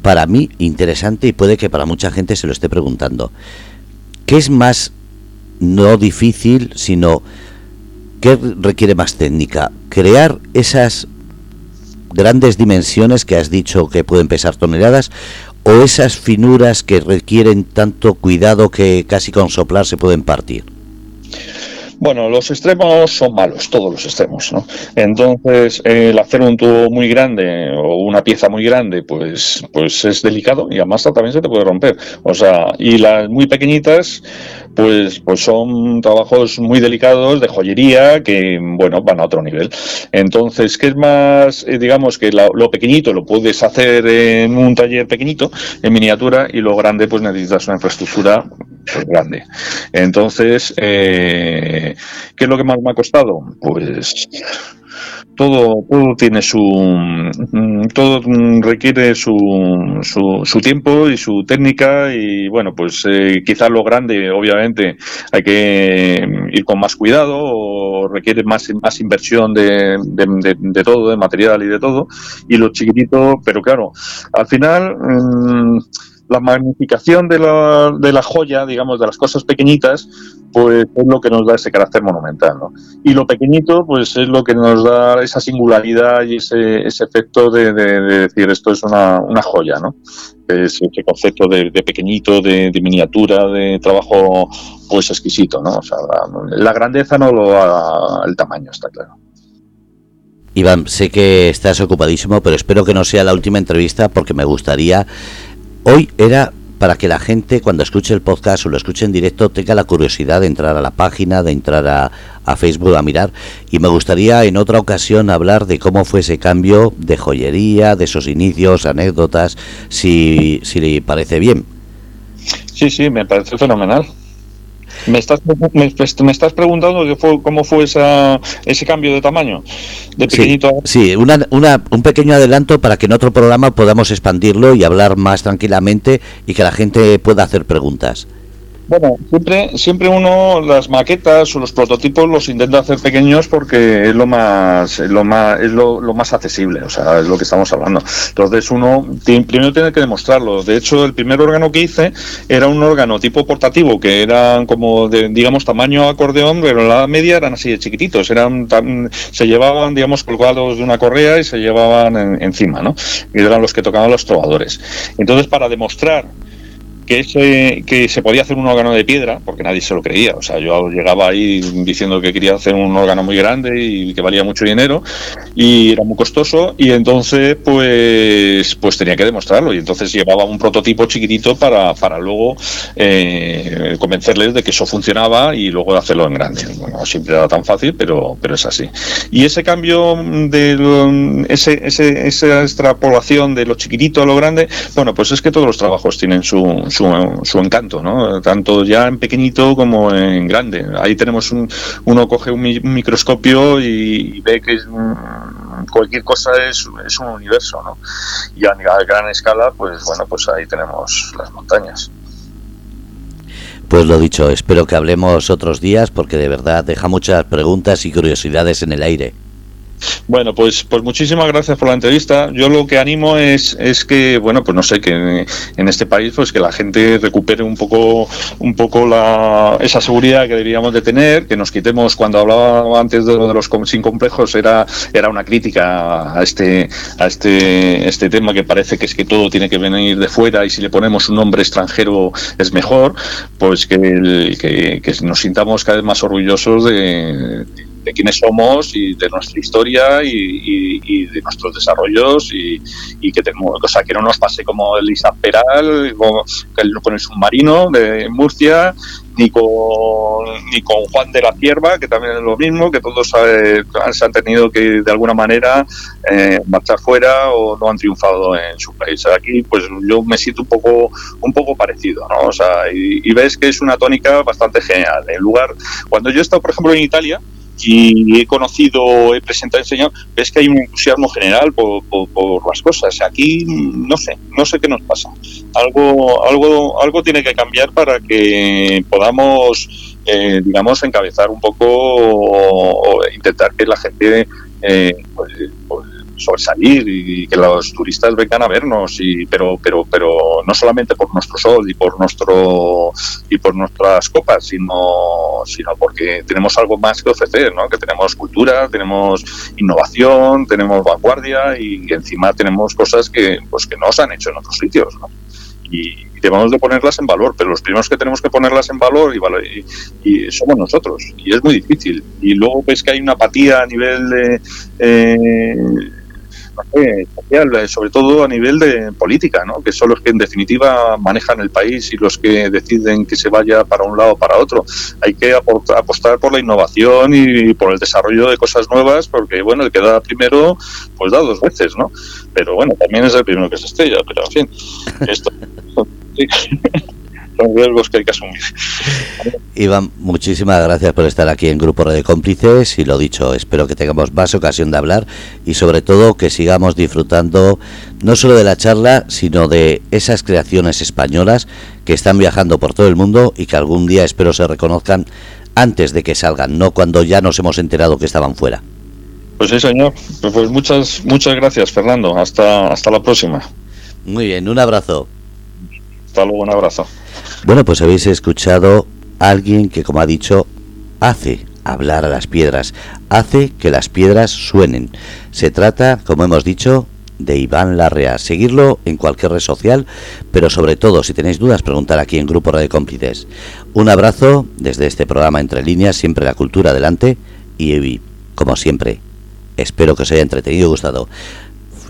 para mí interesante y puede que para mucha gente se lo esté preguntando. ¿Qué es más no difícil, sino qué requiere más técnica? ¿Crear esas grandes dimensiones que has dicho que pueden pesar toneladas o esas finuras que requieren tanto cuidado que casi con soplar se pueden partir? Bueno, los extremos son malos, todos los extremos, ¿no? Entonces, el hacer un tubo muy grande o una pieza muy grande, pues, pues es delicado y además también se te puede romper. O sea, y las muy pequeñitas, pues, pues son trabajos muy delicados de joyería que, bueno, van a otro nivel. Entonces, ¿qué es más, eh, digamos, que lo pequeñito lo puedes hacer en un taller pequeñito, en miniatura, y lo grande, pues necesitas una infraestructura grande. Entonces, eh, ¿qué es lo que más me ha costado? Pues todo, todo tiene su, mm, todo requiere su, su, tiempo y su técnica y bueno, pues eh, quizás lo grande, obviamente, hay que ir con más cuidado o requiere más, más inversión de, de, todo, de material y de todo, y lo chiquitito, pero claro, al final... Mm, la magnificación de la, de la joya, digamos, de las cosas pequeñitas, pues es lo que nos da ese carácter monumental, ¿no? Y lo pequeñito, pues es lo que nos da esa singularidad y ese, ese efecto de, decir esto es una, una joya, ¿no? Es ese concepto de, pequeñito, de, miniatura, de trabajo, pues exquisito, ¿no? O sea, la, grandeza no lo da el tamaño, está claro. Iván, sé que estás ocupadísimo, pero espero que no sea la última entrevista porque me gustaría Hoy era para que la gente cuando escuche el podcast o lo escuche en directo tenga la curiosidad de entrar a la página, de entrar a, Facebook a mirar. Y me gustaría en otra ocasión hablar de cómo fue ese cambio de joyería, de esos inicios, anécdotas, si, si le parece bien. Sí, sí, me parece fenomenal. Me estás, me, estás preguntando cómo fue esa, ese cambio de tamaño, de pequeñito Sí, una, una, un pequeño adelanto para que en otro programa podamos expandirlo y hablar más tranquilamente y que la gente pueda hacer preguntas. Bueno, siempre, siempre uno las maquetas o los prototipos los intenta hacer pequeños porque es lo más, lo más, es lo, más accesible, o sea, es lo que estamos hablando. Entonces uno primero tiene que demostrarlo. De hecho, el primer órgano que hice era un órgano tipo portativo que eran como de, digamos, tamaño acordeón, pero la media eran así de chiquititos, eran se llevaban, digamos, colgados de una correa y se llevaban encima, ¿no? Y eran los que tocaban los trovadores. Entonces, para demostrar que, que se podía hacer un órgano de piedra, porque nadie se lo creía. O sea, yo llegaba ahí diciendo que quería hacer un órgano muy grande y que valía mucho dinero y era muy costoso y entonces pues pues tenía que demostrarlo y entonces llevaba un prototipo chiquitito para, para luego eh, convencerles de que eso funcionaba y luego hacerlo en grande. Bueno, siempre era tan fácil, pero, pero es así. Y ese cambio de ese, ese, esa extrapolación de lo chiquitito a lo grande, bueno, pues es que todos los trabajos tienen su, su, encanto, ¿no? Tanto ya en pequeñito como en grande. Ahí tenemos un, uno coge un, microscopio y, ve que cualquier cosa es, es, un universo. Y a, a gran escala, pues bueno, pues ahí tenemos las montañas. Pues lo dicho, espero que hablemos otros días porque de verdad deja muchas preguntas y curiosidades en el aire. Bueno, pues, pues muchísimas gracias por la entrevista. Yo lo que animo es, es que, bueno, pues no sé, que en este país, pues que la gente recupere un poco, un poco la, esa seguridad que deberíamos de tener, que nos quitemos, cuando hablaba antes de, los sin complejos, era, era una crítica a este, a este, este tema que parece que es que todo tiene que venir de fuera y si le ponemos un nombre extranjero es mejor, pues que, que, que nos sintamos cada vez más orgullosos de quiénes somos y de nuestra historia y, de nuestros desarrollos y, que tenemos, o sea, que no nos pase como Elisa Peral, con el submarino de Murcia, ni con, ni con Juan de la Cierva, que también es lo mismo, que todos eh, se han tenido que de alguna manera eh, marchar fuera o no han triunfado en su país. Aquí pues yo me siento un poco un poco parecido, ¿no? O sea, y, y ves que es una tónica bastante genial. En lugar, cuando yo he estado, por ejemplo, en Italia, y he conocido, he presentado, enseñado, ves que hay un entusiasmo general por, por, las cosas. Aquí no sé, no sé qué nos pasa. Algo, algo, algo tiene que cambiar para que podamos, eh, digamos, encabezar un poco o, intentar que la gente eh, pues, pues sobresalir y que los turistas vengan a vernos y pero pero pero no solamente por nuestro sol y por nuestro y por nuestras copas sino sino porque tenemos algo más que ofrecer ¿no? que tenemos cultura tenemos innovación tenemos vanguardia y encima tenemos cosas que pues que no se han hecho en otros sitios y, debemos de ponerlas en valor, pero los primeros que tenemos que ponerlas en valor y, y, somos nosotros, y es muy difícil. Y luego ves que hay una apatía a nivel de, eh, eh, sobre todo a nivel de política, ¿no? que son los que en definitiva manejan el país y los que deciden que se vaya para un lado o para otro. Hay que apostar por la innovación y por el desarrollo de cosas nuevas, porque bueno, el que da primero, pues da dos veces, ¿no? Pero bueno, también es el primero que se estrella, pero en fin, esto... son riesgos que hay que asumir. Iván, muchísimas gracias por estar aquí en Grupo de Cómplices y lo dicho, espero que tengamos más ocasión de hablar y sobre todo que sigamos disfrutando no solo de la charla, sino de esas creaciones españolas que están viajando por todo el mundo y que algún día espero se reconozcan antes de que salgan, no cuando ya nos hemos enterado que estaban fuera. Pues sí, señor. Pues muchas muchas gracias, Fernando. Hasta hasta la próxima. Muy bien, un abrazo. Hasta luego, un abrazo. Bueno, pues habéis escuchado a alguien que, como ha dicho, hace hablar a las piedras, hace que las piedras suenen. Se trata, como hemos dicho, de Iván Larrea. Seguirlo en cualquier red social, pero sobre todo, si tenéis dudas, preguntar aquí en Grupo Radio Cómplices. Un abrazo desde este programa Entre Líneas, siempre la cultura adelante, y como siempre, espero que os haya entretenido y gustado.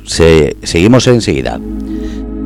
Se, seguimos enseguida.